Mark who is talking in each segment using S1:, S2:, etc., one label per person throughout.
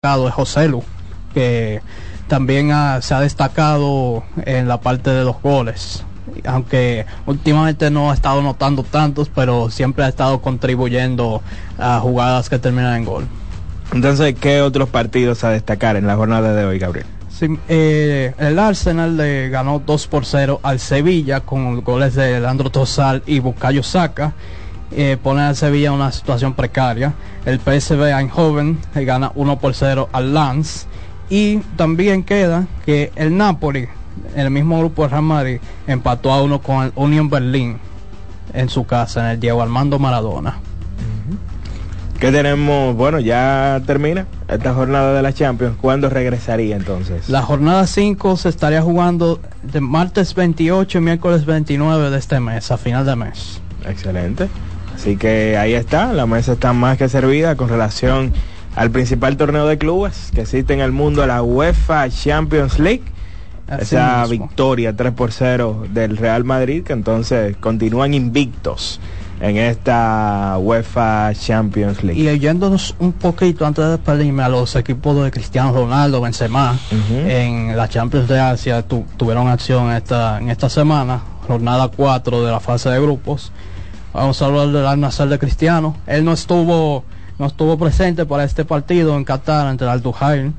S1: es José Lu, que también se ha destacado en la parte de los goles. Aunque últimamente no ha estado notando tantos, pero siempre ha estado contribuyendo a jugadas que terminan en gol.
S2: Entonces, ¿qué otros partidos a destacar en la jornada de hoy, Gabriel?
S1: Eh, el Arsenal le ganó 2 por 0 al Sevilla con goles de Leandro Tosal y Bucayo Saca. Eh, pone al Sevilla en una situación precaria. El PSV Eindhoven le gana 1 por 0 al Lance. Y también queda que el Napoli, el mismo grupo de Real Madrid, empató a uno con el Union Berlin en su casa, en el Diego Armando Maradona.
S2: ¿Qué tenemos? Bueno, ya termina esta jornada de la Champions. ¿Cuándo regresaría entonces?
S1: La jornada 5 se estaría jugando de martes 28 y miércoles 29 de este mes, a final de mes.
S2: Excelente. Así que ahí está, la mesa está más que servida con relación al principal torneo de clubes que existe en el mundo, la UEFA Champions League. esa victoria 3 por 0 del Real Madrid, que entonces continúan invictos en esta UEFA Champions League.
S1: Y yéndonos un poquito antes de despedirme a los equipos de Cristiano Ronaldo, Benzema, en la Champions de Asia tuvieron acción esta, en esta semana, jornada 4 de la fase de grupos. Vamos a hablar del Al Nassr de Cristiano. Él no estuvo, no estuvo presente para este partido en Qatar ante el Al Duhail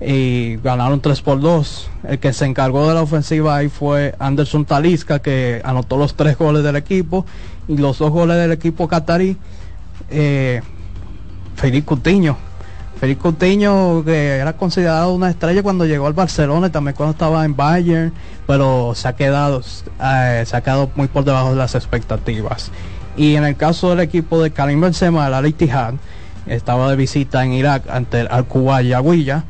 S1: y ganaron 3 por 2. El que se encargó de la ofensiva ahí fue Anderson Talisca, que anotó los tres goles del equipo y los dos goles del equipo catarí. Eh, Felipe Coutinho. Felipe Coutinho, que era considerado una estrella cuando llegó al Barcelona también cuando estaba en Bayern, pero se ha quedado, eh, se ha quedado muy por debajo de las expectativas. Y en el caso del equipo de Karim Benzema, el Al estaba de visita en Irak ante el Al-Kuwait Yaguilla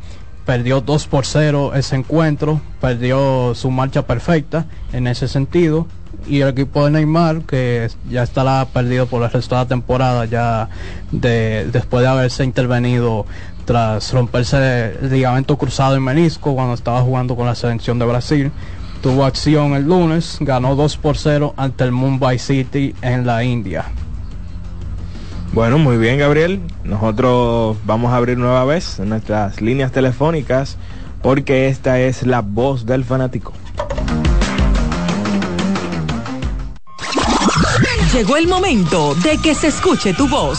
S1: perdió 2 por 0 ese encuentro, perdió su marcha perfecta en ese sentido. Y el equipo de Neymar, que ya estará perdido por el resto de la temporada, ya de, después de haberse intervenido tras romperse el ligamento cruzado en menisco cuando estaba jugando con la selección de Brasil. Tuvo acción el lunes, ganó 2 por 0 ante el Mumbai City en la India.
S2: Bueno, muy bien, Gabriel. Nosotros vamos a abrir nueva vez nuestras líneas telefónicas porque esta es la voz del fanático.
S3: Llegó el momento de que se escuche tu voz.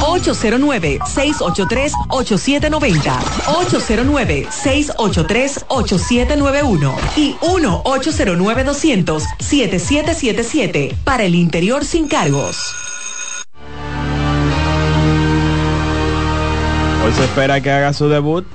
S3: 809-683-8790. 809-683-8791. Y 1-809-200-7777. Para el interior sin cargos.
S2: Hoy se espera que haga su debut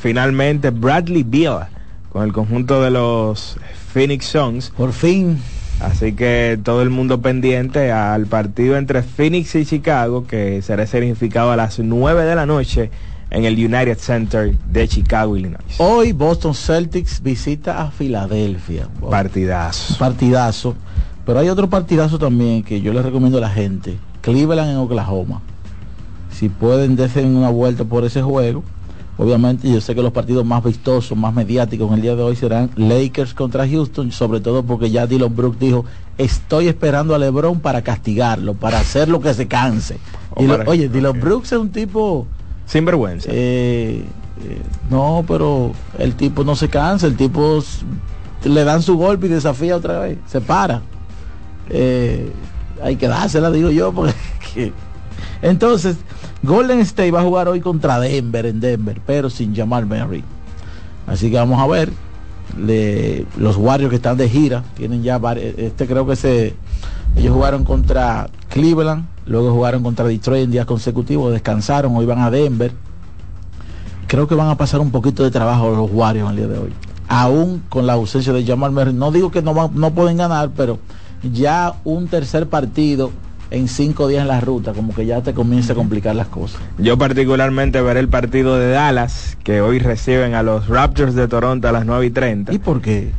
S2: finalmente Bradley Beal con el conjunto de los Phoenix Suns.
S1: Por fin.
S2: Así que todo el mundo pendiente al partido entre Phoenix y Chicago que será significado a las 9 de la noche en el United Center de Chicago, Illinois.
S1: Hoy Boston Celtics visita a Filadelfia.
S2: Partidazo.
S1: Partidazo. Pero hay otro partidazo también que yo le recomiendo a la gente. Cleveland en Oklahoma si pueden darse una vuelta por ese juego. Obviamente yo sé que los partidos más vistosos, más mediáticos en el día de hoy serán Lakers contra Houston, sobre todo porque ya Dylan Brooks dijo, estoy esperando a LeBron para castigarlo, para hacer lo que se canse. oye, Dylan Brooks es un tipo...
S2: Sin vergüenza.
S1: Eh, eh, no, pero el tipo no se cansa, el tipo le dan su golpe y desafía otra vez, se para. Eh, hay que dársela, digo yo, porque... Entonces, Golden State va a jugar hoy contra Denver en Denver, pero sin llamar Mary. Así que vamos a ver. los Warriors que están de gira, tienen ya este creo que se ellos jugaron contra Cleveland, luego jugaron contra Detroit en días consecutivos, descansaron, hoy van a Denver. Creo que van a pasar un poquito de trabajo los Warriors el día de hoy. Aún con la ausencia de Jamal Murray. No digo que no, no pueden ganar, pero ya un tercer partido en cinco días en la ruta, como que ya te comienza a complicar las cosas.
S2: Yo particularmente veré el partido de Dallas, que hoy reciben a los Raptors de Toronto a las 9 y 30.
S1: ¿Y por qué?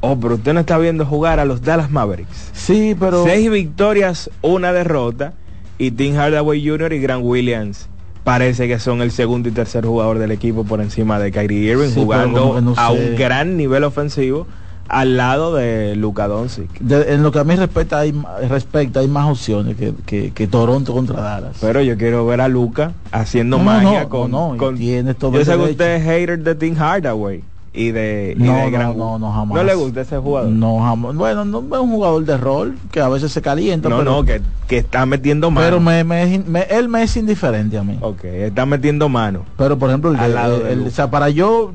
S2: Oh, pero usted no está viendo jugar a los Dallas Mavericks.
S1: Sí, pero...
S2: Seis victorias, una derrota, y Tim Hardaway Jr. y Grant Williams parece que son el segundo y tercer jugador del equipo por encima de Kyrie Irving, jugando a un gran nivel ofensivo al lado de Luka Doncic.
S4: en lo que a mí respecta hay, respecta, hay más opciones que, que, Toronto contra Dallas.
S2: Pero yo quiero ver a Luca haciendo magia con,
S4: no,
S2: con
S4: tiene todo
S2: Yo sé que usted es hater de Tim Hardaway y de,
S4: no, no, no, no, jamás.
S2: ¿No le gusta ese jugador?
S4: No, jamás. Bueno, no es un jugador de rol que a veces se calienta.
S2: No, no, que, que, está metiendo mano.
S4: Pero me, me, él me es indiferente a mí.
S2: Ok, está metiendo mano.
S4: Pero por ejemplo, el, Al lado el, o sea, para yo,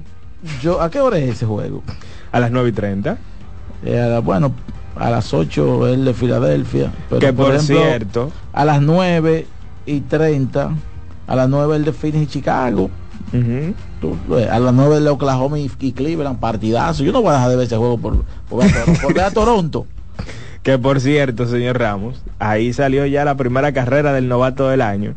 S4: yo, ¿a qué hora es ese juego?
S2: A las 9 y 30.
S4: Eh, bueno, a las 8 el de Filadelfia.
S2: que por, cierto.
S4: A las 9 y 30, a las 9 el de Phoenix y Chicago. a las 9 el de Oklahoma y, Cleveland, partidazo. Yo no voy a dejar de ver ese juego por, por, por ver a Toronto.
S2: que por cierto, señor Ramos, ahí salió ya la primera carrera del novato del año.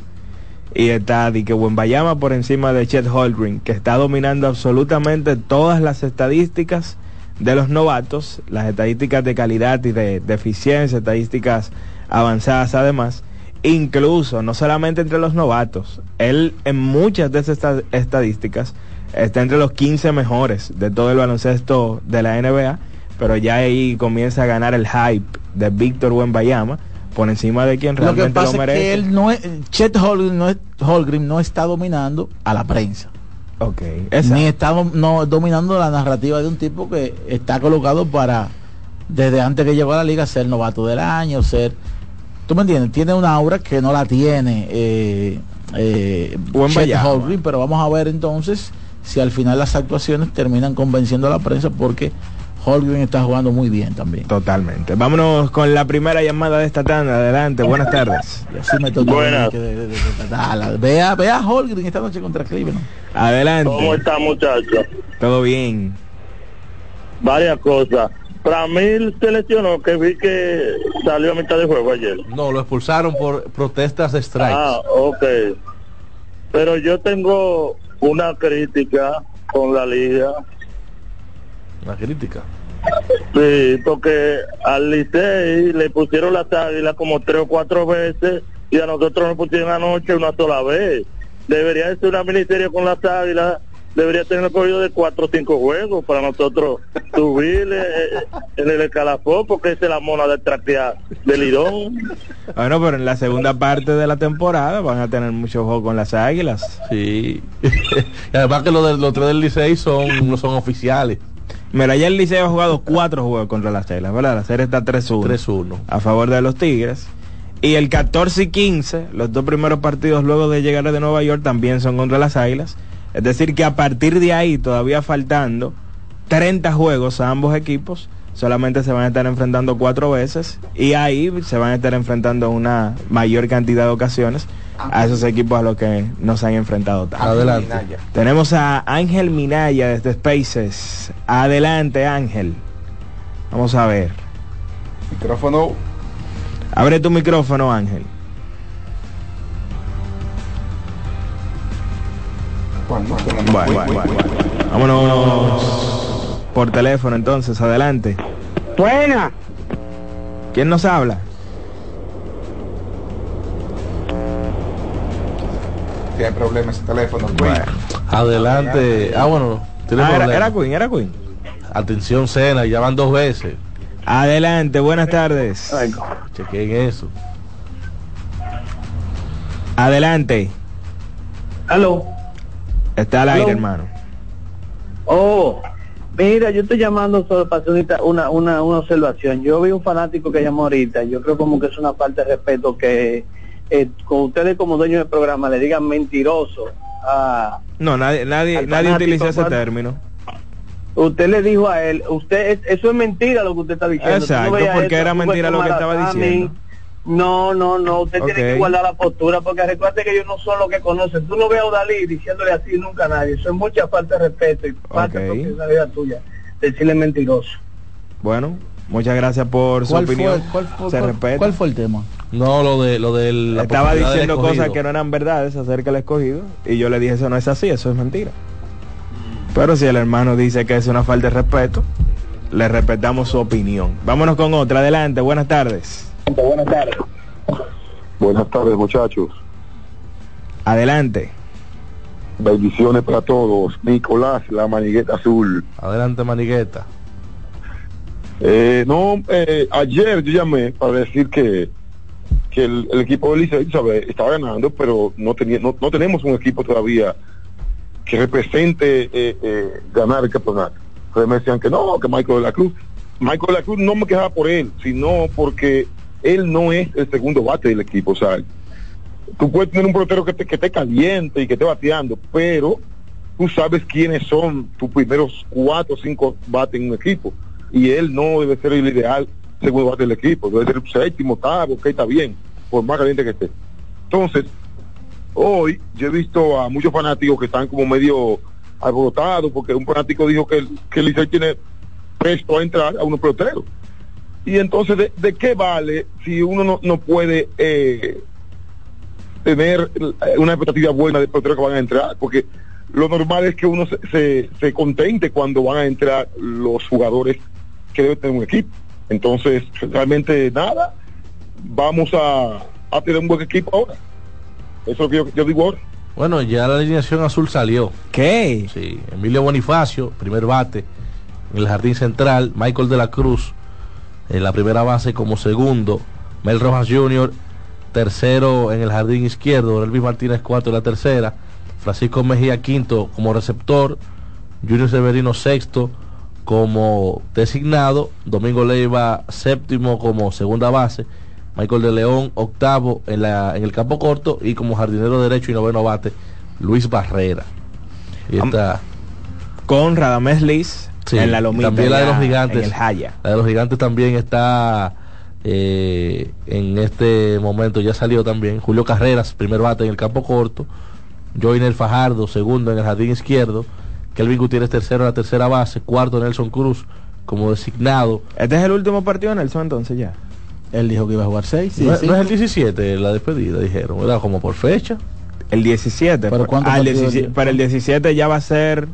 S2: Y está Di que Bayama por encima de Chet Holgren, que está dominando absolutamente todas las estadísticas de los novatos, las estadísticas de calidad y de, eficiencia, estadísticas avanzadas además, incluso no solamente entre los novatos, él en muchas de esas estadísticas está entre los 15 mejores de todo el baloncesto de la NBA, pero ya ahí comienza a ganar el hype de Víctor Wembayama por encima de quien realmente lo, que pasa Es que
S4: él no es, Chet Holgrim no, Holgrim no está dominando a la prensa.
S2: Okay,
S4: Ni está no, dominando la narrativa de un tipo que está colocado para, desde antes que llegó a la liga, ser novato del año, ser... ¿Tú me entiendes? Tiene una aura que no la tiene eh, eh, pero vamos a ver entonces si al final las actuaciones terminan convenciendo a la prensa porque Holgren está jugando muy bien también.
S2: Totalmente. Vámonos con la primera llamada de esta tanda. Adelante, buenas tardes.
S4: Buenas. Vea, vea a Holgren esta noche contra Cleveland.
S2: Adelante.
S5: ¿Cómo está, muchacho?
S2: Todo bien.
S5: Varias cosas. Ramil se lesionó, que vi que salió a mitad de juego ayer.
S2: No, lo expulsaron por protestas de strikes.
S5: Ah, ok. Pero yo tengo una crítica con la liga
S2: la crítica.
S5: Sí, porque al Licey le pusieron la águilas como tres o cuatro veces y a nosotros nos pusieron anoche una sola vez. Debería ser una ministerio con las águilas, debería tener un corrido de cuatro o cinco juegos para nosotros subir en el escalafón, porque esa es la mona de traquear del Lidón.
S2: Bueno, pero en la segunda parte de la temporada van a tener mucho juego con las águilas.
S4: Sí. y además que los, de, los tres del Licey son, no son oficiales.
S2: Mira, ya el Liceo ha jugado cuatro juegos contra las Águilas, ¿verdad? La serie está 3-1. A favor de los Tigres. Y el 14 y 15, los dos primeros partidos luego de llegar de Nueva York también son contra las Águilas. Es decir, que a partir de ahí, todavía faltando 30 juegos a ambos equipos, solamente se van a estar enfrentando cuatro veces y ahí se van a estar enfrentando una mayor cantidad de ocasiones a esos equipos a los que nos han enfrentado
S4: Adelante.
S2: Tenemos a Ángel Minaya desde Spaces. Adelante, Ángel. Vamos a ver.
S6: Micrófono.
S2: Abre tu micrófono, Ángel. Bueno, Vámonos por teléfono entonces, adelante.
S7: Buena.
S2: ¿Quién nos habla?
S6: tiene problemas ese teléfono.
S4: adelante. Ah, bueno.
S2: Ah, era, era, Queen, era Queen.
S4: Atención, Cena, ya van dos veces.
S2: Adelante, buenas tardes.
S4: Chequen eso.
S2: Adelante.
S7: Aló.
S2: Está al aire, hermano.
S7: Oh, mira, yo estoy llamando solo para hacer una, una, una observación. Yo vi un fanático que llamó ahorita. Yo creo como que es una falta de respeto que eh, con ustedes como dueños del programa le digan mentiroso a...
S2: No, nadie, nadie, nadie utiliza ese término.
S7: Usted le dijo a él, usted eso es mentira lo que usted está diciendo.
S2: Exacto, porque era mentira lo que estaba diciendo.
S7: No, no, no, usted tiene que guardar la postura, porque recuerde que ellos no son los que conocen. Tú no ves a Dalí diciéndole así nunca a nadie. Eso es mucha falta de respeto y falta de propiedad tuya. Decirle mentiroso.
S2: Bueno, muchas gracias por su opinión.
S4: cuál, ¿Cuál fue el tema?
S2: No, lo de lo del estaba diciendo cosas que no eran verdades acerca del escogido y yo le dije eso no es así, eso es mentira. Pero si el hermano dice que es una falta de respeto, le respetamos su opinión. Vámonos con otra, adelante, buenas tardes.
S5: Buenas tardes.
S6: Buenas tardes, muchachos.
S2: Adelante.
S6: Bendiciones para todos. Nicolás, la manigueta azul.
S2: Adelante, manigueta.
S6: Eh, no, eh, ayer yo llamé para decir que, que el, el equipo de Licey, estaba ganando, pero no, tenía, no, no tenemos un equipo todavía que represente eh, eh, ganar el campeonato. Entonces me decían que no, que Michael de la Cruz. Michael de la Cruz no me quejaba por él, sino porque él no es el segundo bate del equipo. O sea, tú puedes tener un pelotero que te, que esté caliente y que esté bateando, pero tú sabes quiénes son tus primeros cuatro o cinco bates en un equipo. Y él no debe ser el ideal segundo bate del equipo, debe ser el séptimo, octavo, que está bien, por más caliente que esté. Entonces, hoy yo he visto a muchos fanáticos que están como medio alborotados porque un fanático dijo que, el- que el tiene presto a entrar a unos peloteros. Y entonces, ¿de, de qué vale si uno no, no puede eh, tener una expectativa buena de peloteros que van a entrar? Porque lo normal es que uno se, se, se contente cuando van a entrar los jugadores que deben tener un equipo. Entonces, realmente nada, vamos a, a tener un buen equipo ahora. Eso es lo que yo, yo digo ahora.
S8: Bueno, ya la alineación azul salió.
S2: ¿Qué?
S8: Sí, Emilio Bonifacio, primer bate en el jardín central, Michael de la Cruz en la primera base como segundo, Mel Rojas Jr. tercero en el jardín izquierdo, Elvis Martínez cuarto en la tercera, Francisco Mejía quinto como receptor, Junior Severino sexto como designado, Domingo Leiva séptimo como segunda base, Michael de León octavo en, la, en el campo corto. Y como jardinero derecho y noveno bate, Luis Barrera. Y está
S2: Con Radamés Liz
S8: Sí,
S2: en la lomita.
S8: también la de los gigantes.
S2: En el Jaya.
S8: La de los gigantes también está eh, en este momento, ya salió también. Julio Carreras, primer bate en el campo corto. Joiner Fajardo, segundo en el jardín izquierdo. Kelvin Gutiérrez, tercero en la tercera base. Cuarto Nelson Cruz como designado.
S2: Este es el último partido Nelson entonces ya.
S4: Él dijo que iba a jugar seis. sí,
S8: no, es-
S4: sí.
S8: no es el 17 la despedida, dijeron. Era como por fecha.
S2: El 17.
S4: ¿Pero cuántos
S2: Ah, el
S4: partidos
S2: 17
S4: dio?
S2: para el 17 ya va a ser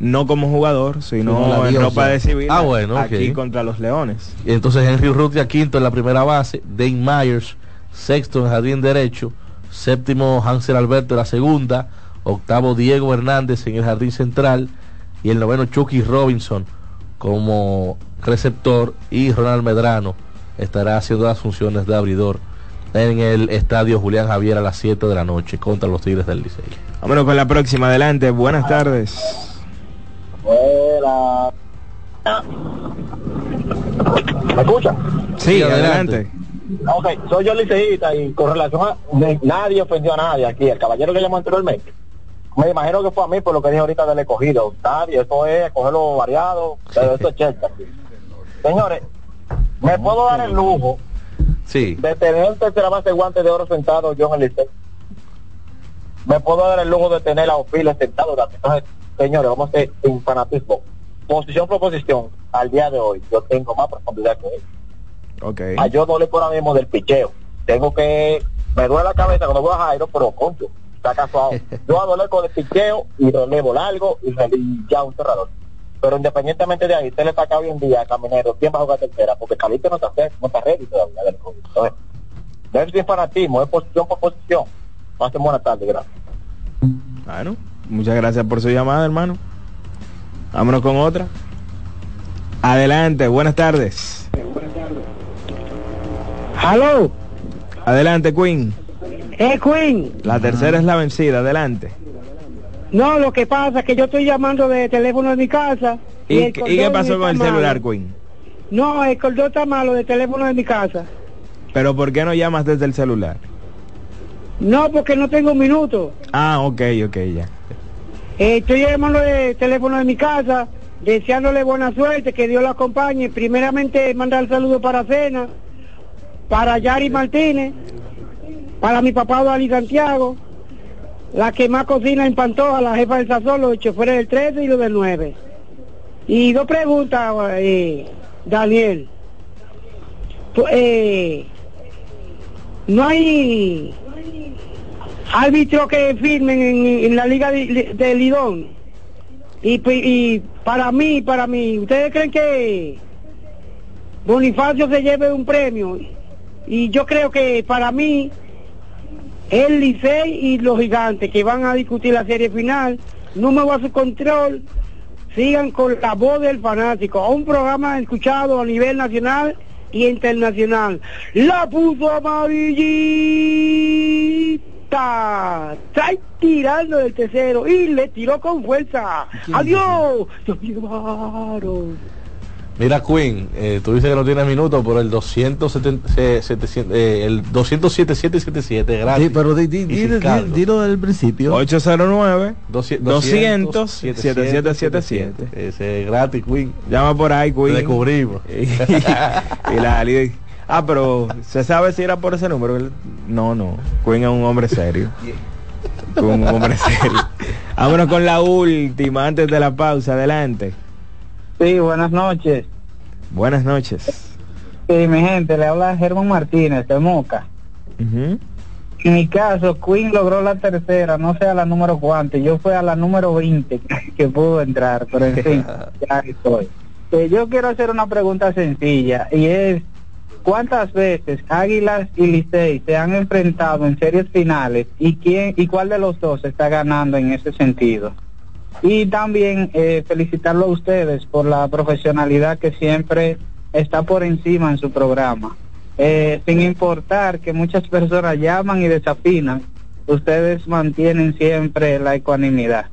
S2: no como jugador, sino en ropa de civil.
S8: Ah, bueno,
S2: Aquí contra los Leones.
S8: Y entonces Henry Rutia quinto en la primera base, Dane Myers sexto en el jardín derecho, séptimo Hansel Alberto en la segunda, octavo Diego Hernández en el jardín central y el noveno Chucky Robinson como receptor y Ronald Medrano estará haciendo las funciones de abridor en el estadio Julián Javier a las 7 de la noche contra los Tigres del Licey.
S2: Vámonos con la próxima. Adelante. Buenas tardes.
S9: ¿Me escucha?
S2: Sí,
S8: Sí,
S2: adelante.
S8: adelante.
S9: Ok, soy yo liceísta y con relación a... nadie ofendió a nadie aquí. El caballero que llamó anteriormente. Me imagino que fue a mí por lo que dije ahorita del escogido. Nadie, eso es cogerlo variado. Pero eso es chelcha. Señores, me puedo dar el lujo
S8: Sí,
S9: de tener tercera base guante de oro sentado yo en el liceo. Me puedo dar el lujo de tener a Ofiles sentado. Entonces, señores, vamos a hacer sin fanatismo. Posición por posición, al día de hoy, yo tengo más profundidad que él.
S2: Ok.
S9: A yo no le por ahora mismo del picheo. Tengo que, me duele la cabeza cuando voy a Jairo, pero concho, está casuado. Yo a doler con el picheo y relevo largo y, y ya un cerrador. Pero independientemente de ahí, usted le saca hoy en día a Caminero, ¿quién va a jugar tercera? Porque Caliste no está, no está ready todavía del COVID. Entonces, no es sin fanatismo, es posición por posición. Pasen buena tarde, gracias.
S2: Bueno, muchas gracias por su llamada, hermano. Vámonos con otra. Adelante, buenas tardes.
S10: Aló,
S2: Adelante, Queen.
S10: eh Queen.
S2: La tercera es la vencida, adelante.
S10: No, lo que pasa es que yo estoy llamando de teléfono de mi casa.
S2: ¿Y,
S10: el
S2: qué- y qué
S10: cordón
S2: pasó con el
S10: malo.
S2: celular, Queen?
S10: No, el cordón está malo de teléfono de mi casa.
S2: Pero ¿por qué no llamas desde el celular?
S10: No, porque no tengo minutos.
S2: Ah, ok, ok, ya.
S10: Eh, estoy llamando de teléfono de mi casa, deseándole buena suerte, que Dios la acompañe. Primeramente, mandar saludos para Cena, para Yari Martínez, para mi papá Dani Santiago, la que más cocina en Pantoja, la jefa del sazón, los choferes del 13 y los del 9. Y dos preguntas, eh, Daniel. Eh, no hay árbitros que firmen en, la liga de, Lidón. Y, pi- y para mí, para mí, ¿ustedes creen que Bonifacio se lleve un premio? Y yo creo que para mí, el Licey y los gigantes que van a discutir la serie final, número a su control, sigan con la voz del fanático, un programa escuchado a nivel nacional y internacional. La puso amarillita. Está tirando del tercero y le tiró con fuerza. Adiós. Dios mío,
S8: Mira Queen, eh, tú dices que no tienes minutos, pero el 270, eh, 700, eh, el 207 777 gratis.
S4: Sí, pero di, di, di- dilo del principio.
S2: 809
S8: 200
S2: 200 7777.
S8: Ese es gratis, Queen.
S2: Llama por ahí,
S8: Te
S2: Queen.
S8: descubrimos.
S2: y la Ah, pero ¿se sabe si era por ese número? No, no. Queen es un hombre serio. Es un hombre serio. Vámonos con la última antes de la pausa. Adelante.
S11: Sí, buenas noches.
S2: Buenas noches.
S11: Sí, mi gente, le habla Germán Martínez de Moca. En mi caso, Queen logró la tercera, no sé a la número cuánto, yo fui a la número 20 que pudo entrar, pero en fin, ya estoy. Eh, yo quiero hacer una pregunta sencilla y es, ¿cuántas veces Águilas y Licey se han enfrentado en series finales y quién y cuál de los dos está ganando en ese sentido? Y también eh, felicitarlo a ustedes por la profesionalidad que siempre está por encima en su programa. Eh, sin importar que muchas personas llaman y desafinan, ustedes mantienen siempre la ecuanimidad.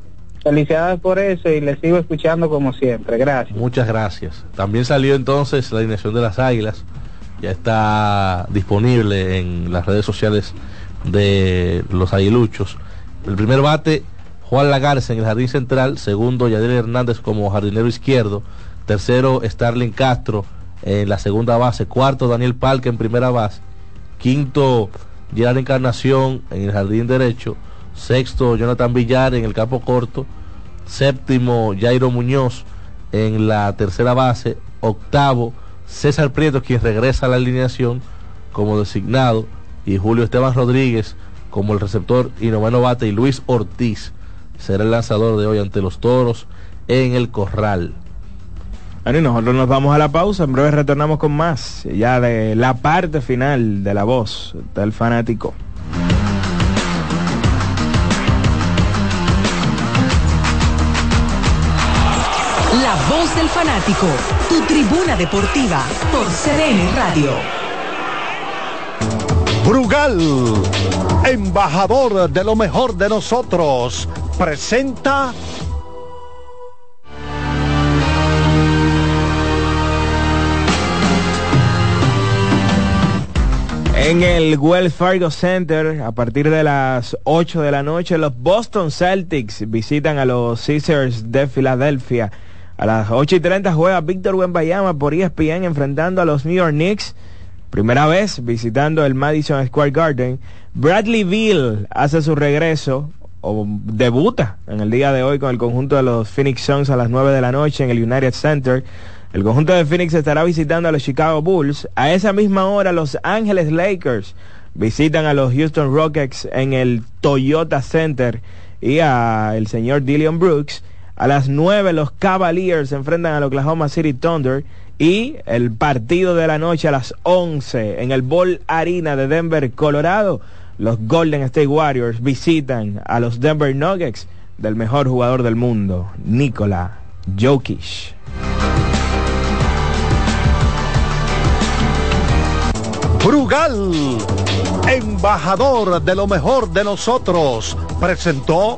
S11: Felicidades por eso y les sigo escuchando como siempre. Gracias.
S8: Muchas gracias. También salió entonces la alineación de las Águilas. Ya está disponible en las redes sociales de los aguiluchos. El primer bate, Juan Lagarce en el jardín central. Segundo, Yadier Hernández como jardinero izquierdo. Tercero, Starling Castro en la segunda base. Cuarto, Daniel Palque en primera base. Quinto, Gerard Encarnación en el jardín derecho. Sexto, Jonathan Villar en el campo corto. Séptimo, Jairo Muñoz en la tercera base. Octavo, César Prieto, quien regresa a la alineación como designado. Y Julio Esteban Rodríguez como el receptor y noveno bate. Y Luis Ortiz será el lanzador de hoy ante los toros en el corral.
S2: Bueno, y nosotros nos vamos a la pausa. En breve retornamos con más. Ya de la parte final de la voz del fanático.
S3: Fanático, tu tribuna deportiva por CDN Radio.
S12: Brugal, embajador de lo mejor de nosotros, presenta
S2: En el Wells Fargo Center, a partir de las 8 de la noche, los Boston Celtics visitan a los Caesars de Filadelfia. A las 8 y 30 juega Víctor Wembayama por ESPN enfrentando a los New York Knicks. Primera vez visitando el Madison Square Garden. Bradley Beal hace su regreso o debuta en el día de hoy con el conjunto de los Phoenix Suns a las 9 de la noche en el United Center. El conjunto de Phoenix estará visitando a los Chicago Bulls. A esa misma hora los Ángeles Lakers visitan a los Houston Rockets en el Toyota Center y a el señor Dillion Brooks. A las 9 los Cavaliers se enfrentan al Oklahoma City Thunder y el partido de la noche a las 11 en el Ball Arena de Denver, Colorado. Los Golden State Warriors visitan a los Denver Nuggets del mejor jugador del mundo, Nikola Jokic.
S12: Brugal, embajador de lo mejor de nosotros, presentó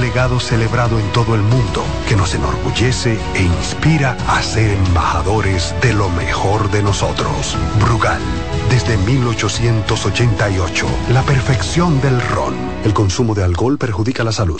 S13: celebrado en todo el mundo que nos enorgullece e inspira a ser embajadores de lo mejor de nosotros. Brugal, desde 1888, la perfección del ron. El consumo de alcohol perjudica la salud.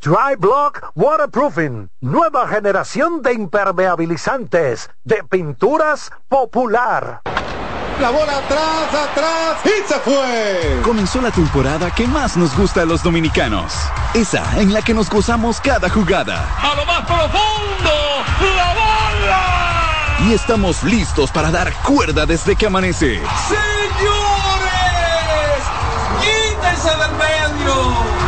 S12: Dry Block Waterproofing, nueva generación de impermeabilizantes de pinturas popular.
S14: La bola atrás, atrás y se fue.
S15: Comenzó la temporada que más nos gusta a los dominicanos. Esa en la que nos gozamos cada jugada.
S16: A lo más profundo, la bola.
S15: Y estamos listos para dar cuerda desde que amanece.
S16: Señores, quítense del medio.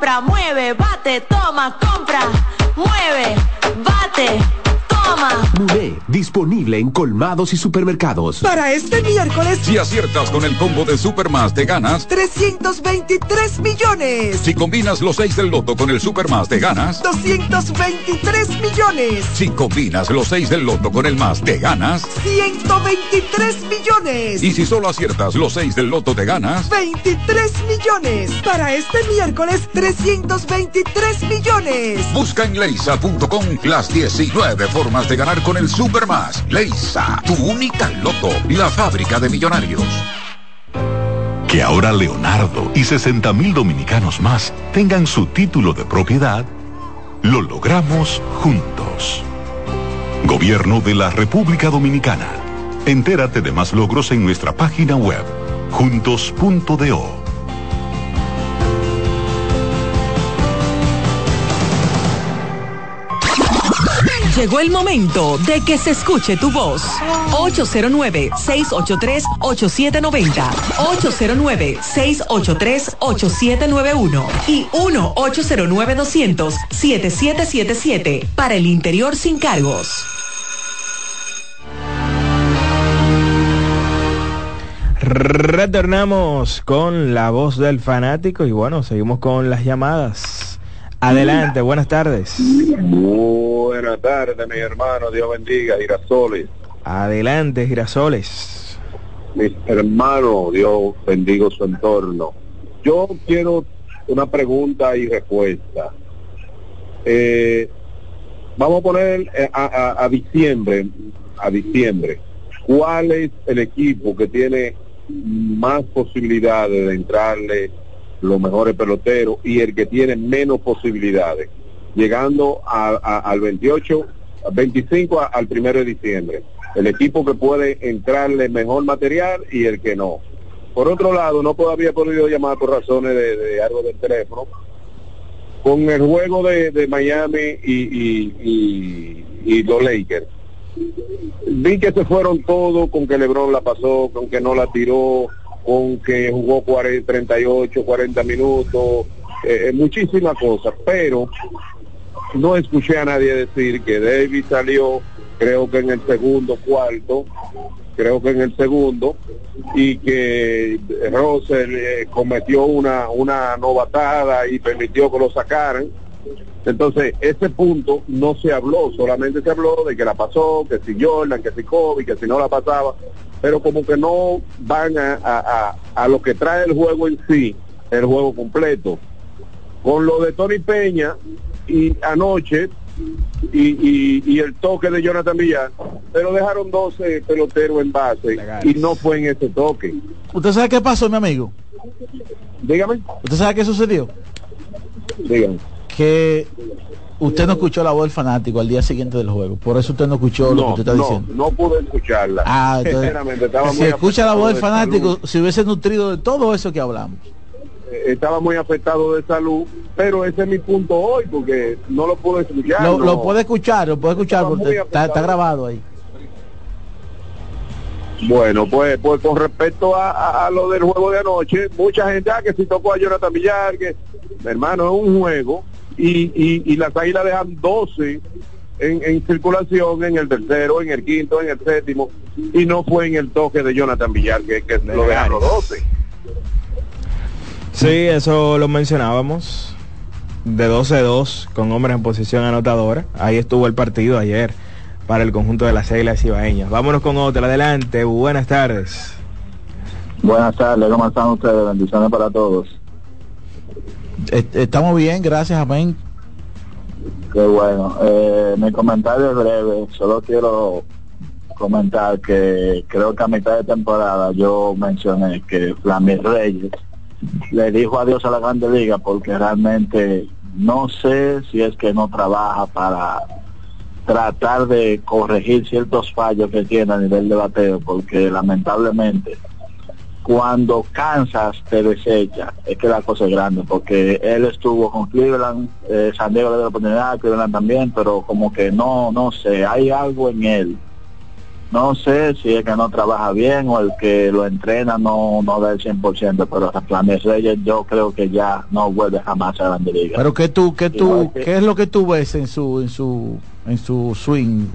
S17: mueve, bate, toma, compra, mueve, bate,
S18: disponible en colmados y supermercados.
S19: Para este miércoles,
S20: Si aciertas con el combo de Supermás, te ganas.
S19: 323 millones.
S20: Si combinas los 6 del loto con el Supermás, te ganas.
S19: 223 millones.
S20: Si combinas los 6 del loto con el más, te ganas.
S19: 123 millones.
S20: Y si solo aciertas los 6 del loto, te ganas.
S19: 23 millones. Para este miércoles, 323 millones.
S20: Busca en leisa.com las 19 formas de ganar con el Supermás. Leisa, tu única loto, la fábrica de millonarios.
S21: Que ahora Leonardo y 60 mil dominicanos más tengan su título de propiedad, lo logramos juntos. Gobierno de la República Dominicana. Entérate de más logros en nuestra página web, juntos.do.
S3: Llegó el momento de que se escuche tu voz. 809-683-8790. 809-683-8791. Y 1-809-200-7777. Para el interior sin cargos.
S2: Retornamos con la voz del fanático y bueno, seguimos con las llamadas. Adelante, buenas tardes.
S22: Buenas tardes, mi hermano. Dios bendiga, Girasoles.
S2: Adelante, Girasoles.
S22: Mis hermanos, Dios bendiga su entorno. Yo quiero una pregunta y respuesta. Eh, vamos a poner eh, a, a- a diciembre, a diciembre, ¿cuál es el equipo que tiene más posibilidades de entrarle los mejores peloteros y el que tiene menos posibilidades? Llegando a- al 28, al 25 a- al 1 de diciembre. El equipo que puede entrarle mejor material y el que no. Por otro lado, no había podido llamar por razones de, algo del teléfono. Con el juego de, de Miami y- y los Lakers, vi que se fueron todos con que LeBron la pasó, con que no la tiró, con que jugó 40, 38, 40 minutos, eh, eh, muchísimas cosas, pero no escuché a nadie decir que David salió, creo que en el segundo cuarto, creo que en el segundo, y que Russell eh, cometió una, una novatada y permitió que lo sacaran, Entonces, ese punto no se habló, solamente se habló de que la pasó, que si Jordan, que si Kobe, que si no la pasaba, pero como que no van a, a, a, a lo que trae el juego en sí, el juego completo. Con lo de Tony Peña y anoche y, y, y el toque de Jonathan Villar, pero dejaron 12 peloteros en base y no fue en ese toque.
S4: ¿Usted sabe qué pasó, mi amigo?
S22: Dígame.
S4: ¿Usted sabe qué sucedió?
S22: Dígame.
S4: Que usted no escuchó la voz del fanático al día siguiente del juego. Por eso usted no escuchó lo que usted está
S22: no,
S4: diciendo.
S22: no pude escucharla.
S4: Ah, entonces,
S22: estaba
S4: si escucha la voz del
S22: de
S4: fanático,
S22: salud.
S4: si hubiese nutrido de todo eso que hablamos.
S22: Eh, Estaba muy afectado de salud, pero ese es mi punto hoy, porque no lo pude escuchar.
S4: Lo,
S22: no.
S4: lo puede escuchar, lo puede escuchar
S22: Estaba
S4: porque está, grabado ahí.
S22: Bueno, pues, pues con respecto a, a- a lo del juego de anoche, mucha gente, ah, que si tocó a Jonathan Villar, que, hermano, es un juego, y, y, y las águilas dejan 12 en, en circulación en el tercero, en el quinto, en el séptimo, y no fue en el toque de Jonathan Villar que, que lo dejaron 12.
S2: Sí, eso lo mencionábamos. De 12-2 con hombres en posición anotadora. Ahí estuvo el partido ayer para el conjunto de las Águilas Ibaeñas. Vámonos con otra. Adelante. Buenas tardes.
S23: Buenas tardes, ¿cómo están ustedes? Bendiciones para todos.
S4: Est- Estamos bien, gracias, amén.
S23: Qué bueno. Eh, mi comentario es breve. Solo quiero comentar que creo que a mitad de temporada yo mencioné que Flamir Reyes le dijo adiós a la Grande Liga porque realmente no sé si es que no trabaja para tratar de corregir ciertos fallos que tiene a nivel de bateo porque lamentablemente cuando Kansas te desecha, es que la cosa es grande, porque él estuvo con Cleveland, eh, San Diego le dio la oportunidad, Cleveland también, pero como que no, no sé, hay algo en él. No sé si es que no trabaja bien o el que lo entrena no, no da el 100%, pero Flames Reyes yo creo que ya no vuelve jamás a la Grande Liga.
S4: Pero que tú, que tú,
S23: que-
S4: ¿qué es lo que tú ves en su, en su, en su swing?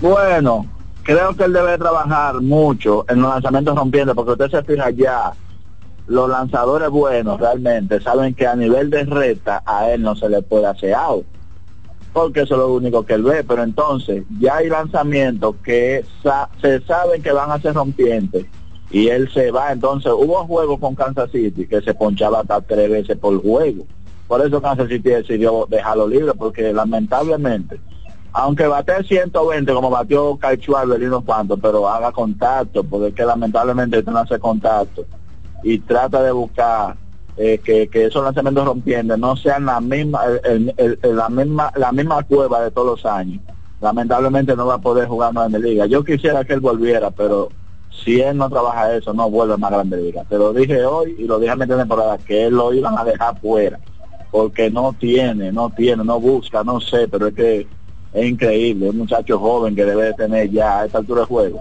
S23: Bueno, creo que él debe trabajar mucho en los lanzamientos rompiendo, porque usted se fija ya, los lanzadores buenos realmente saben que a nivel de recta a él no se le puede hacer out, porque eso es lo único que él ve, pero entonces ya hay lanzamientos que se saben que van a ser rompientes y él se va, entonces hubo juegos con Kansas City que se ponchaba hasta tres veces por juego. Por eso Kansas City decidió dejarlo libre, porque lamentablemente aunque bate 120 como batió y unos cuantos, pero haga contacto, porque es que lamentablemente usted no hace contacto y trata de buscar eh, que, esos lanzamientos rompientes no sean la misma, el- la misma, la misma cueva de todos los años. Lamentablemente no va a poder jugar más en la liga. Yo quisiera que él volviera, pero si él no trabaja eso, no vuelve más grande liga. Te lo dije hoy y lo dije a media temporada, que él lo iban a dejar fuera, porque no tiene, no tiene, no busca, no sé, pero es que es increíble, un muchacho joven que debe de tener ya a esta altura de juego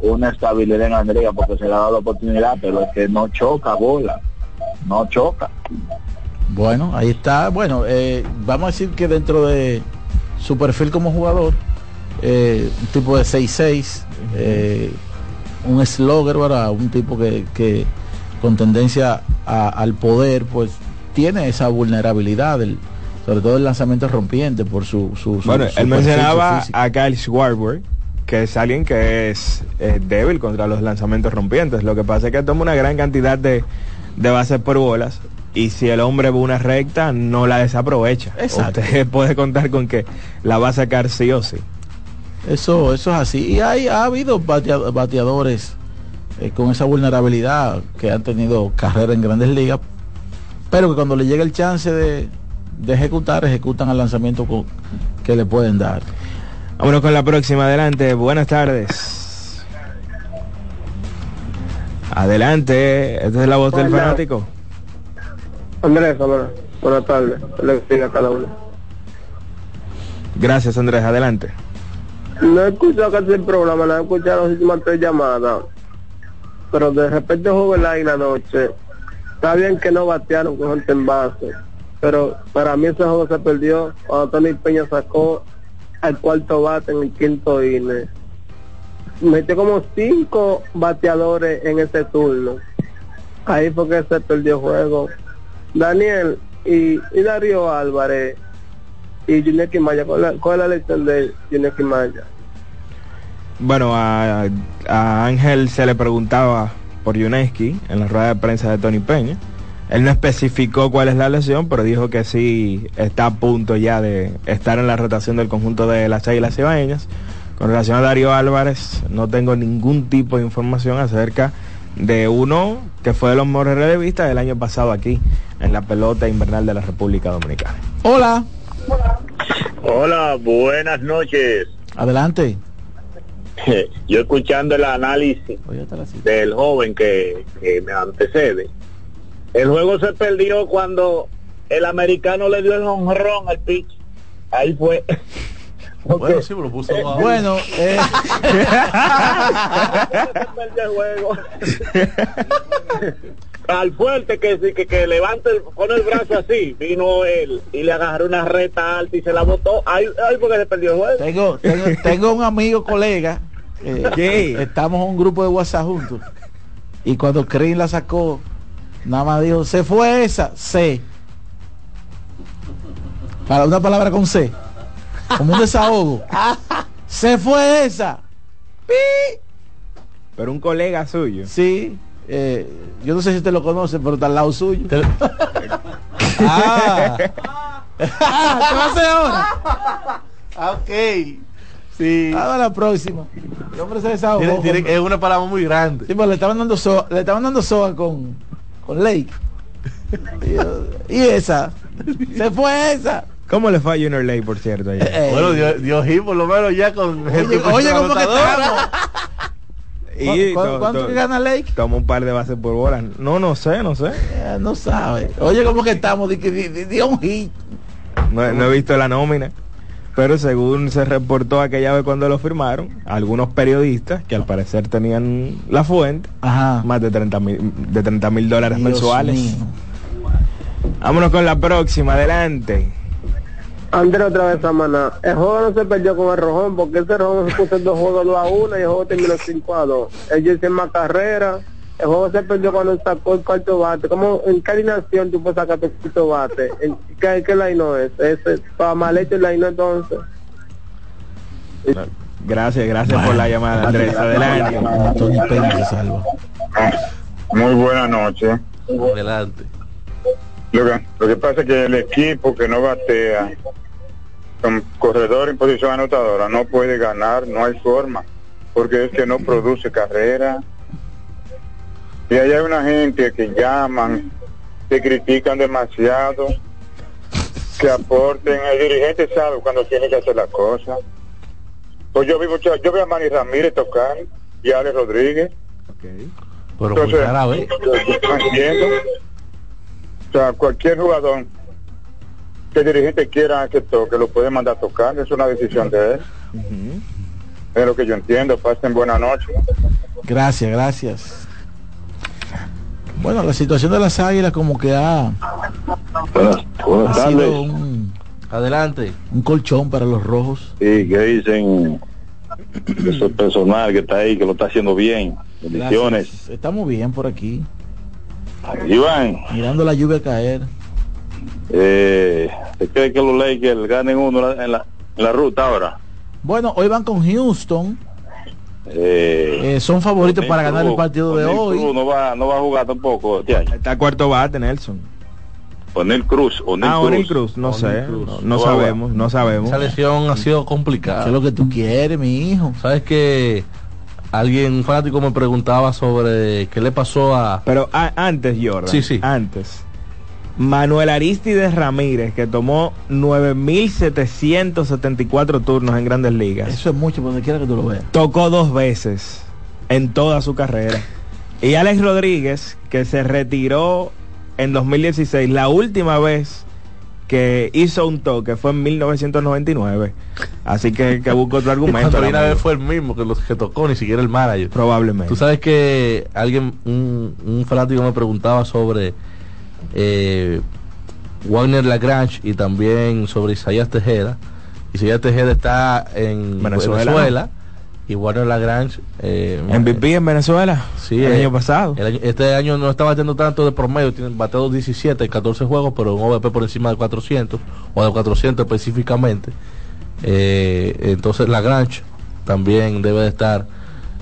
S23: una estabilidad en liga porque se le ha dado la oportunidad, pero es que no choca bola, no choca.
S4: Bueno, ahí está. Bueno, eh, vamos a decir que dentro de su perfil como jugador, eh, un tipo de 6-6, eh, un slogger, ¿verdad? Un tipo que, que con tendencia al poder, pues tiene esa vulnerabilidad, del- sobre todo el lanzamiento rompiente por su... su, su-
S2: Bueno,
S4: su
S2: él mencionaba a Kyle Schwarber, que es alguien que es débil contra los lanzamientos rompientes. Lo que pasa es que toma una gran cantidad de, de bases por bolas y si el hombre ve una recta, no la desaprovecha.
S4: Exacto.
S2: Usted puede contar con que la va a sacar sí o sí.
S4: Eso, eso es así. Y hay, ha habido batea- bateadores eh, con esa vulnerabilidad que han tenido carrera en grandes ligas, pero que cuando le llega el chance de, de ejecutar, ejecutan el lanzamiento con- que le pueden dar.
S2: Vámonos con la próxima. Adelante. Buenas tardes. Adelante. Esta es la voz del fanático.
S24: Andrés, hola. buenas tardes. Le a cada uno.
S2: Gracias, Andrés. Adelante.
S24: No he escuchado casi el programa, no he escuchado las últimas tres llamadas. Pero de repente juego el aire anoche. Está bien que no batearon con gente en base. Pero para mí ese juego se perdió cuando Tony Peña sacó al cuarto bate en el quinto inning. Metió como cinco bateadores en ese turno. Ahí fue que se perdió el juego. Daniel, y, y Darío Álvarez y Junior Quimaya, ¿cuál, cuál es la elección de Junior Quimaya?
S2: Bueno, a, a Ángel se le preguntaba por Yuneski en la rueda de prensa de Tony Peña. Él no especificó cuál es la lesión, pero dijo que sí está a punto ya de estar en la rotación del conjunto de las Águilas Cibaeñas. Con relación a Darío Álvarez, no tengo ningún tipo de información acerca de uno que fue de los mejores relevistas del año pasado aquí en la pelota invernal de la República Dominicana.
S4: Hola,
S25: Hola, buenas noches.
S4: adelante.
S25: Yo escuchando el análisis del joven que, que me antecede. El juego se perdió cuando el americano le dio el honrón al pitch. Ahí fue.
S8: Bueno, sí, me lo puso a-
S4: Bueno, eh,
S25: al fuerte que, que, que levante, el- pone el brazo así, vino él y le agarró una reta alta y se la botó. Ahí, ahí porque se perdió el juego.
S4: tengo, tengo, tengo un amigo, colega, eh, estamos en un grupo de WhatsApp juntos. Y cuando Crin la sacó, nada más dijo, se fue esa, C. Para una palabra con C. Como un desahogo. se fue esa. ¡Pi!
S2: Pero un colega suyo.
S4: Sí. eh, yo no sé si usted lo conoce, pero está al lado suyo.
S8: Ah.
S4: Ah, ¿qué va a hacer ahora?
S8: Ah, ok. Sí.
S4: Ahora la próxima. El hombre se desahogó.
S8: Tiene- es una palabra muy grande.
S4: Sí, pero le estaban dando soga, le estaban dando soga con, con Lake. Y, esa. Se fue esa.
S2: ¿Cómo le fue a Junior Ley, por cierto? ayer?
S4: Eh,
S8: Bueno, Dios, Dios y por lo menos ya con gente
S4: oye, oye, ¿cómo que estamos?
S2: Y
S4: ¿Cu- cu-
S2: to-
S4: cuánto
S2: to-
S4: que gana Lake?
S2: Toma un par de bases por bola. No, no sé, no sé.
S4: Eh, no sabe. Oye, ¿cómo que estamos? Di que di- di- di un hit.
S2: No, no he visto la nómina. Pero según se reportó aquella vez cuando lo firmaron, algunos periodistas, que al parecer tenían la fuente,
S4: Ajá.
S2: más de 30 mil de 30 mil dólares
S4: Dios
S2: mensuales.
S4: mío.
S2: Vámonos con la próxima, adelante.
S24: Andrés otra vez a maná. El juego no se perdió con el rojón porque ese rojón se puso en dos juegos 2 a 1 y el juego terminó 5 a 2. Ellos hicieron más carrera. El juego se perdió cuando sacó el cuarto bate. ¿Cómo, ¿En qué alineación tú puedes sacar tu cuarto bate? ¿En qué, qué line no es? Ese, para mal hecho el line no entonces.
S2: Gracias, gracias por la llamada, Andrés. Adelante.
S4: Se salva.
S26: Muy buenas noches.
S8: Adelante.
S26: Lo que, lo que pasa es que el equipo que no batea con corredor en posición anotadora no puede ganar, no hay forma, porque es que no produce carrera. Y ahí hay una gente que llaman, que critican demasiado, que aporten. El dirigente sabe cuando tiene que hacer las cosas. Pues yo vi mucho, yo vi a Manny Ramírez tocar y a Alex Rodríguez.
S8: Pero.
S26: No entiendo. O sea, cualquier jugador que el dirigente quiera que toque, lo puede mandar a tocar, es una decisión de él. Es lo que yo entiendo. Pasen buena noche.
S4: Gracias, gracias. Bueno, la situación de las águilas como que ha,
S26: Buenas
S4: ha sido un,
S8: Adelante.
S4: un colchón para los rojos.
S27: Sí, que dicen eso personal que está ahí, que lo está haciendo bien. Bendiciones.
S4: Gracias. Estamos bien por aquí,
S27: Iván,
S4: mirando la lluvia caer.
S27: eh, ¿te cree que los Lakers ganen uno en la, en la ruta ahora?
S4: Bueno, hoy van con Houston.
S27: Eh,
S4: Eh, son favoritos para ganar el partido de hoy.
S27: Cruz no va, no va a jugar tampoco este año.
S2: Está cuarto bate, Nelson.
S27: O'Neal Cruz, O'Neal
S2: Ah,
S27: Cruz.
S2: Cruz, no sé.
S8: Cruz.
S2: No, sabemos, no sabemos.
S8: Esa lesión ha sido complicada.
S4: ¿Qué es lo que tú quieres, mi hijo?
S8: ¿Sabes que alguien, un fanático me preguntaba sobre qué le pasó a...
S2: Pero a- antes, Jordan.
S8: Sí, sí.
S2: Antes. Manuel Aristides Ramírez, que tomó 9.774 turnos en grandes ligas.
S4: Eso es mucho, donde quiera que tú lo veas.
S2: Tocó dos veces en toda su carrera. Y Alex Rodríguez, que se retiró en 2016, la última vez que hizo un toque fue en 1999. Así que, que busco otro argumento. Amigo.
S8: vez fue el mismo que los que tocó, ni siquiera el manager.
S2: Probablemente.
S8: Tú sabes que alguien, un, un fanático me preguntaba sobre eh, Wagner Lagrange y también sobre Isaías Tejeda. Isaías Tejeda está en
S2: Venezuela,
S8: Venezuela, y Warner Lagrange eh,
S2: MVP en Venezuela
S8: sí,
S2: el
S8: eh,
S2: año pasado.
S8: el este año no está batiendo tanto de promedio tiene bateado 17 en 14 juegos pero un OVP por encima de 400 o de 400 específicamente. Eh, entonces Lagrange también debe de estar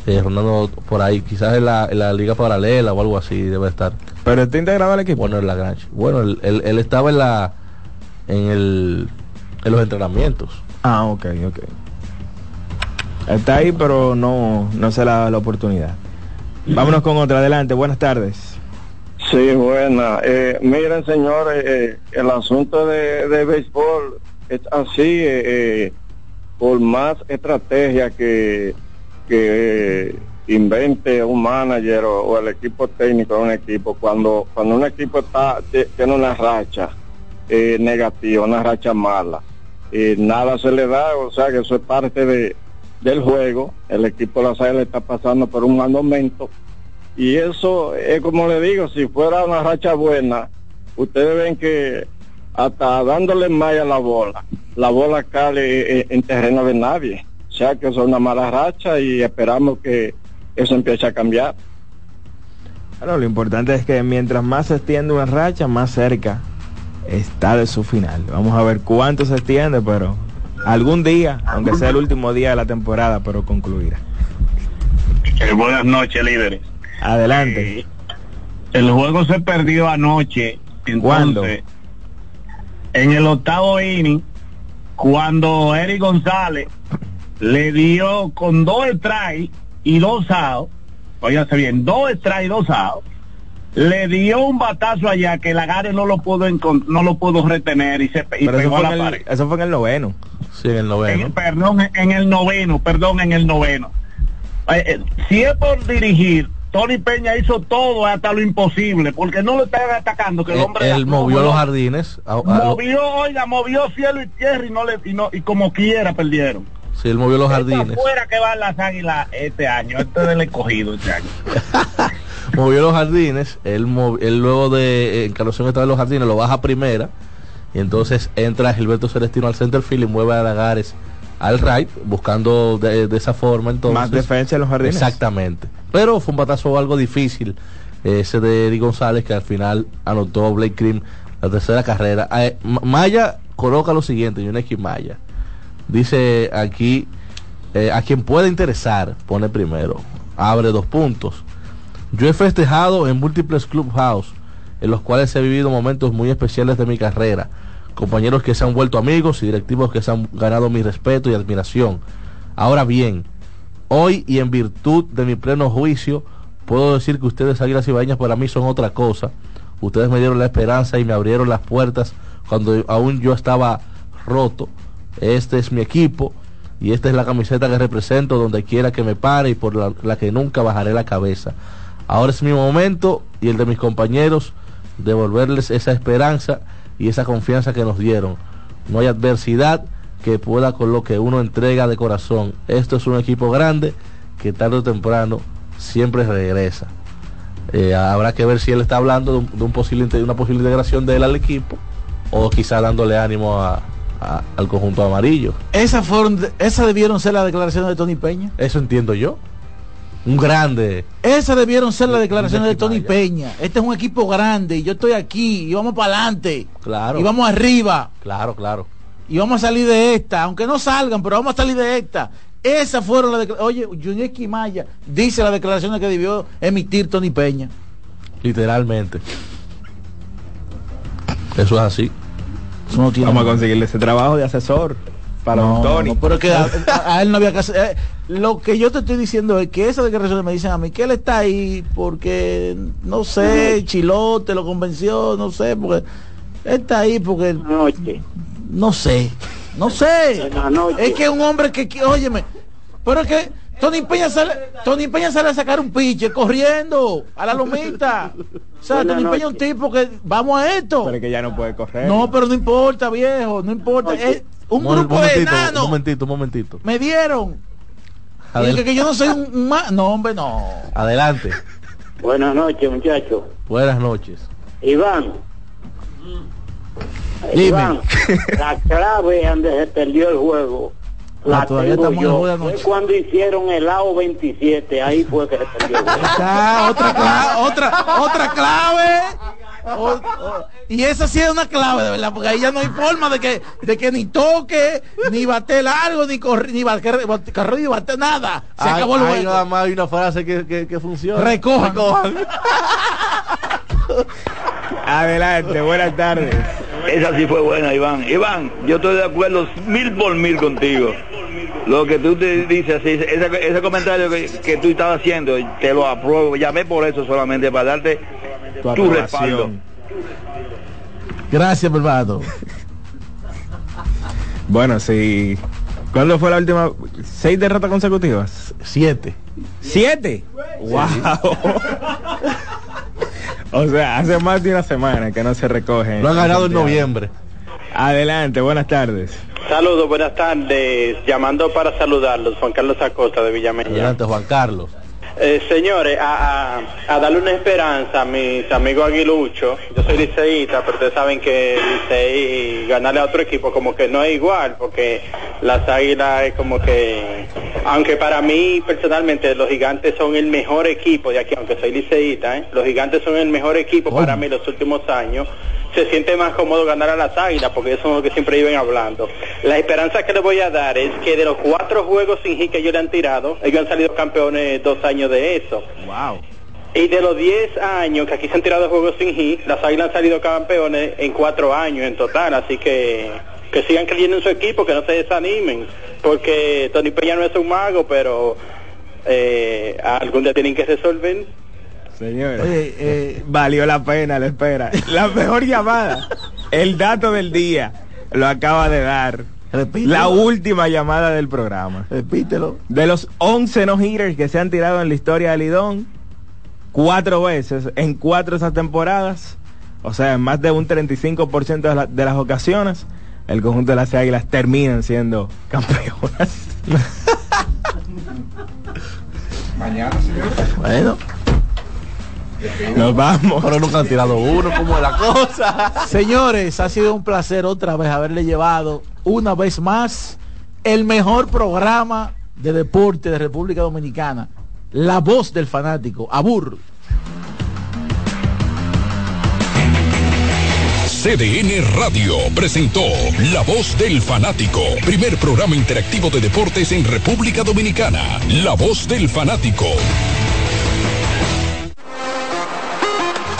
S8: eh, rondando por ahí quizás en la, en la liga paralela o algo así debe de estar.
S2: Pero está integrado al equipo.
S8: Warner Lagrange bueno él, él- él estaba en la en el en los entrenamientos.
S2: Ah ok ok. Está ahí pero no no se le da la oportunidad. Vámonos con otra adelante buenas tardes.
S28: Sí, buena. Eh, miren, señores, eh, el asunto de, de béisbol es así, eh, eh, por más estrategia que, que eh, invente un manager o, el equipo técnico de un equipo, cuando, cuando un equipo está tiene una racha eh, negativa, una racha mala, y nada se le da, o sea que eso es parte de, del juego, el equipo de la Águilas está pasando por un mal momento, y eso es como le digo, si fuera una racha buena, ustedes ven que hasta dándole más a la bola, la bola cae eh, en terreno de nadie. O sea que eso es una mala racha y esperamos que eso empiece a cambiar.
S2: Claro, lo importante es que mientras más se extiende una racha, más cerca está de su final. Vamos a ver cuánto se extiende, pero algún día, aunque sea el último día de la temporada, pero concluirá.
S25: Eh, buenas noches, líderes.
S2: Adelante.
S25: El juego se perdió anoche.
S2: ¿Cuándo?
S25: En el octavo inning, cuando Eric González le dio con dos strikes y dos outs, óyase bien, dos strikes y dos outs, le dio un batazo allá que el agarre no lo pudo no lo pudo retener y se y pegó la
S2: en
S25: pared.
S2: el, eso fue en el noveno.
S8: Sí, en el noveno.
S25: En- perdón, en el noveno, perdón, en el noveno. Eh, eh, si es por dirigir, Tony Peña hizo todo hasta lo imposible, porque no lo están atacando, que el
S8: Él,
S25: hombre
S8: él movió
S25: no,
S8: los jardines. a- a-
S25: movió, oiga, movió cielo y tierra y no le y, no, y como quiera perdieron.
S8: Sí, él movió los jardines.
S25: fuera que van las águilas este año, este del escogido este año.
S8: movió los jardines, él, mov- él luego de eh, encarnación estaba en los jardines, lo baja a primera, y entonces entra Gilberto Celestino al center field y mueve a Lagares al right, buscando de, de esa forma entonces.
S2: Más defensa en los jardines.
S8: Exactamente. Pero fue un batazo algo difícil, ese de Eddie González, que al final anotó Blake Cream la tercera carrera. Eh, Ma- Maya coloca lo siguiente, Yuneki Maya. Dice aquí, eh, a quien pueda interesar, pone primero, abre dos puntos. Yo he festejado en múltiples clubhouse, en los cuales he vivido momentos muy especiales de mi carrera. Compañeros que se han vuelto amigos y directivos que se han ganado mi respeto y admiración. Ahora bien, hoy y en virtud de mi pleno juicio, puedo decir que ustedes, Águilas Ibaeñas, para mí son otra cosa. Ustedes me dieron la esperanza y me abrieron las puertas cuando aún yo estaba roto. Este es mi equipo y esta es la camiseta que represento donde quiera que me pare y por la, que nunca bajaré la cabeza. Ahora es mi momento y el de mis compañeros devolverles esa esperanza y esa confianza que nos dieron. No hay adversidad que pueda con lo que uno entrega de corazón. Esto es un equipo grande que tarde o temprano siempre regresa. Eh, habrá que ver si él está hablando de un posible, de una posible integración de él al equipo o quizá dándole ánimo a- a- al conjunto amarillo.
S4: Esas fueron, esas debieron ser las declaraciones de Tony Peña.
S8: Eso entiendo yo. Un grande.
S4: Esas debieron ser las declaraciones de Tony Peña. Este es un equipo grande y yo estoy aquí y vamos para adelante.
S8: Claro.
S4: Y vamos arriba.
S8: Claro, claro.
S4: Y vamos a salir de esta, aunque no salgan, pero vamos a salir de esta. Esas fueron las declaraciones. Oye, Junior Maya dice las declaraciones que debió emitir Tony Peña.
S8: Literalmente. Eso es así.
S2: Vamos a conseguirle ese trabajo de asesor para
S4: No,
S2: Tony.
S4: no, pero es que a, a- a él no había que hacer. eh, lo que yo te estoy diciendo es que esas declaraciones me dicen a mí que él está ahí porque, no sé, Chilote lo convenció, no sé, porque él está ahí porque. No sé, no sé. Es que un hombre que, que- óyeme, pero es que Tony Peña sale, Tony Peña sale a sacar un piche corriendo a la lomita. O sea,
S2: Buenas
S4: Tony Peña es un tipo que vamos a esto.
S2: Pero es que ya no puede correr.
S4: No, pero no importa, viejo, no importa. Es un grupo de
S8: momentito,
S4: enanos
S8: Un momentito, un momentito.
S4: me dieron. Y
S8: Adel-
S4: que, que yo no soy un, un ma- No, hombre, no.
S8: Adelante.
S29: Buenas noches, muchachos.
S8: Buenas noches.
S29: Iván.
S8: Dime.
S29: Iván, la clave donde se perdió el juego
S24: La
S4: Ah, todavía en
S24: Fue cuando hicieron el AO 27, ahí fue que se perdió.
S4: Otra clave, otra, otra clave. O- o- y esa sí es una clave, de verdad, porque ahí ya no hay forma de que, de que ni toque, ni bate largo, ni correr, ni bate, carro, ni bate nada. Se
S8: Hay-
S4: acabó el
S8: hay
S4: juego.
S8: nada más hay una frase que, que, que funciona.
S4: Recojan.
S2: Adelante, buenas tardes.
S30: Esa sí fue buena, Iván. Iván, yo estoy de acuerdo mil por mil contigo. Lo que tú te dices, ese, ese comentario que, que tú estabas haciendo, te lo apruebo. Llamé por eso solamente, para darte tu, respaldo.
S4: Gracias, hermano.
S2: Bueno, sí. ¿Cuándo fue la última? ¿Seis derrotas consecutivas?
S4: Siete.
S2: ¿Siete? ¡Wow! O sea, hace más de una semana que no se recoge.
S8: Lo han ganado en noviembre.
S2: Adelante, buenas tardes.
S31: Saludos, buenas tardes. Llamando para saludarlos, Juan Carlos Acosta de Villamella.
S8: Adelante, Juan Carlos.
S31: Eh, señores, a, a- a darle una esperanza a mis amigos aguiluchos. Yo soy liceísta, pero ustedes saben que Licey ganarle a otro equipo como que no es igual, porque las águilas es como que, aunque para mí personalmente los gigantes son el mejor equipo de aquí, aunque soy liceísta, ¿eh? los gigantes son el mejor equipo para mí los últimos años. Se siente más cómodo ganar a las águilas porque eso es lo que siempre iban hablando. La esperanza que les voy a dar es que de los cuatro juegos sin hit que ellos le han tirado, ellos han salido campeones dos años de eso.
S2: Wow.
S31: Y de los 10 años que aquí se han tirado juegos sin hit, las águilas han salido campeones en cuatro años en total, así que que sigan creyendo en su equipo, que no se desanimen, porque Tony Peña no es un mago, pero eh, algún día tienen que resolver.
S2: Señores,
S4: Oye, eh,
S2: valió la pena la espera. La mejor llamada, el dato del día, lo acaba de dar.
S4: Repítelo.
S2: La última llamada del programa.
S4: Repítelo.
S2: De los 11 no-hitters que se han tirado en la historia de Lidón, cuatro veces en cuatro de esas temporadas, o sea, en más de un 35% de, la- de las ocasiones, el conjunto de las águilas terminan siendo campeonas.
S14: Mañana, señor.
S4: Bueno.
S2: Nos vamos.
S8: Pero nunca han tirado uno, como es la cosa.
S4: Señores, ha sido un placer otra vez haberle llevado una vez más el mejor programa de deporte de República Dominicana. La voz del fanático, Abur.
S20: CDN Radio presentó La Voz del Fanático, primer programa interactivo de deportes en República Dominicana. La Voz del Fanático.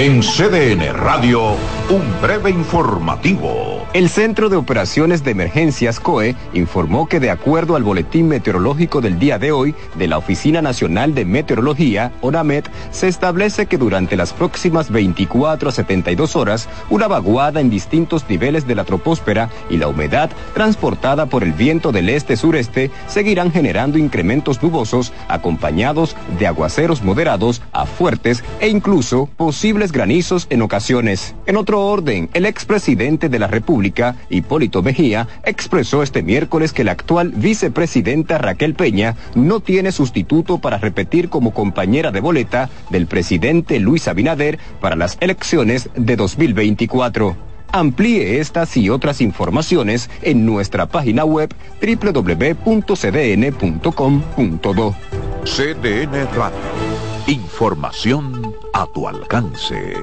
S21: En CDN Radio, un breve informativo.
S32: El Centro de Operaciones de Emergencias COE informó que de acuerdo al boletín meteorológico del día de hoy de la Oficina Nacional de Meteorología, ONAMET, se establece que durante las próximas 24 a 72 horas, una vaguada en distintos niveles de la troposfera y la humedad transportada por el viento del este-sureste seguirán generando incrementos nubosos acompañados de aguaceros moderados a fuertes e incluso posibles granizos en ocasiones. En otro orden, el expresidente de la República, Hipólito Mejía, expresó este miércoles que la actual vicepresidenta Raquel Peña no tiene sustituto para repetir como compañera de boleta del presidente Luis Abinader para las elecciones de 2024. Amplíe estas y otras informaciones en nuestra página web www.cdn.com.do.
S21: CDN Radio. Información a tu alcance.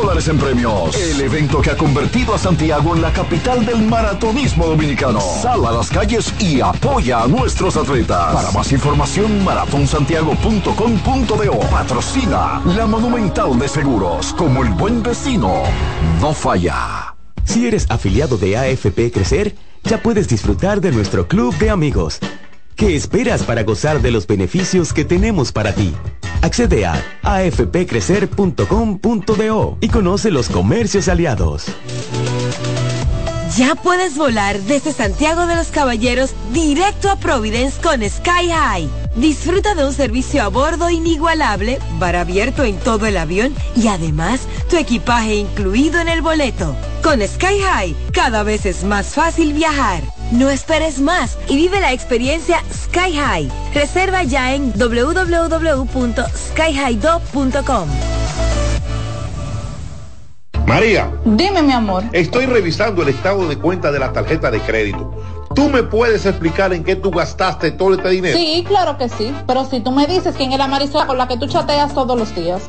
S33: dólares en premios. El evento que ha convertido a Santiago en la capital del maratonismo dominicano. Sal a las calles y apoya a nuestros atletas. Para más información, maratonsantiago.com.do. Patrocina la Monumental de Seguros. Como el buen vecino, no falla.
S34: Si eres afiliado de AFP Crecer, ya puedes disfrutar de nuestro club de amigos. ¿Qué esperas para gozar de los beneficios que tenemos para ti? Accede a afpcrecer.com.do y conoce los comercios aliados.
S35: Ya puedes volar desde Santiago de los Caballeros directo a Providence con Sky High. Disfruta de un servicio a bordo inigualable, bar abierto en todo el avión y además tu equipaje incluido en el boleto. Con Sky High, cada vez es más fácil viajar. No esperes más y vive la experiencia Sky High. Reserva ya en www.skyhighdo.com.
S36: María.
S37: Dime, mi amor.
S36: Estoy revisando el estado de cuenta de la tarjeta de crédito. ¿Tú me puedes explicar en qué tú gastaste todo este dinero?
S37: Sí, claro que sí. Pero si tú me dices quién es la Marisol con la que tú chateas todos los días.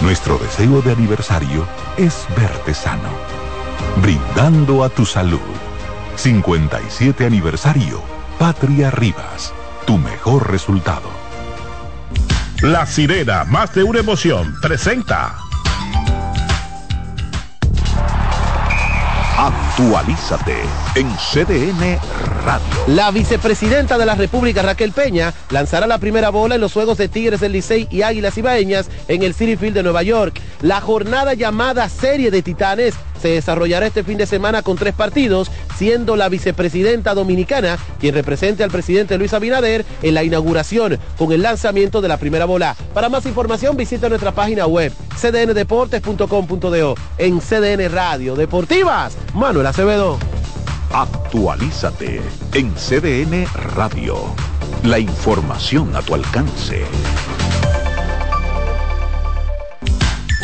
S21: Nuestro deseo de aniversario es verte sano, brindando a tu salud. 57 aniversario, Patria Rivas, tu mejor resultado.
S36: La sirena, más de una emoción, presenta.
S21: Actualízate en CDN Radio.
S38: La vicepresidenta de la República, Raquel Peña, lanzará la primera bola en los Juegos de Tigres del Licey y Águilas Ibaeñas en el City Field de Nueva York. La jornada llamada Serie de Titanes se desarrollará este fin de semana con tres partidos, siendo la vicepresidenta dominicana quien represente al presidente Luis Abinader en la inauguración con el lanzamiento de la primera bola. Para más información visita nuestra página web cdndeportes.com.do en CDN Radio Deportivas. Manuel Acevedo.
S21: Actualízate en CDN Radio. La información a tu alcance.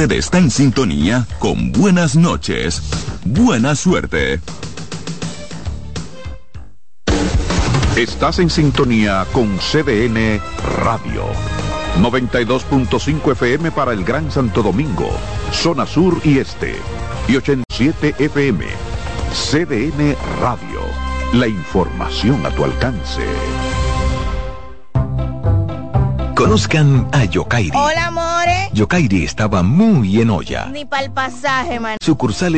S39: Usted está en sintonía con Buenas noches. Buena suerte.
S21: Estás en sintonía con CDN Radio. 92.5 FM para el Gran Santo Domingo, zona sur y este. Y 87 FM. CDN Radio. La información a tu alcance.
S15: Conozcan a Yokairi.
S40: Hola.
S15: Yokairi estaba muy en olla.
S40: Ni para el pasaje, man.
S15: Sucursales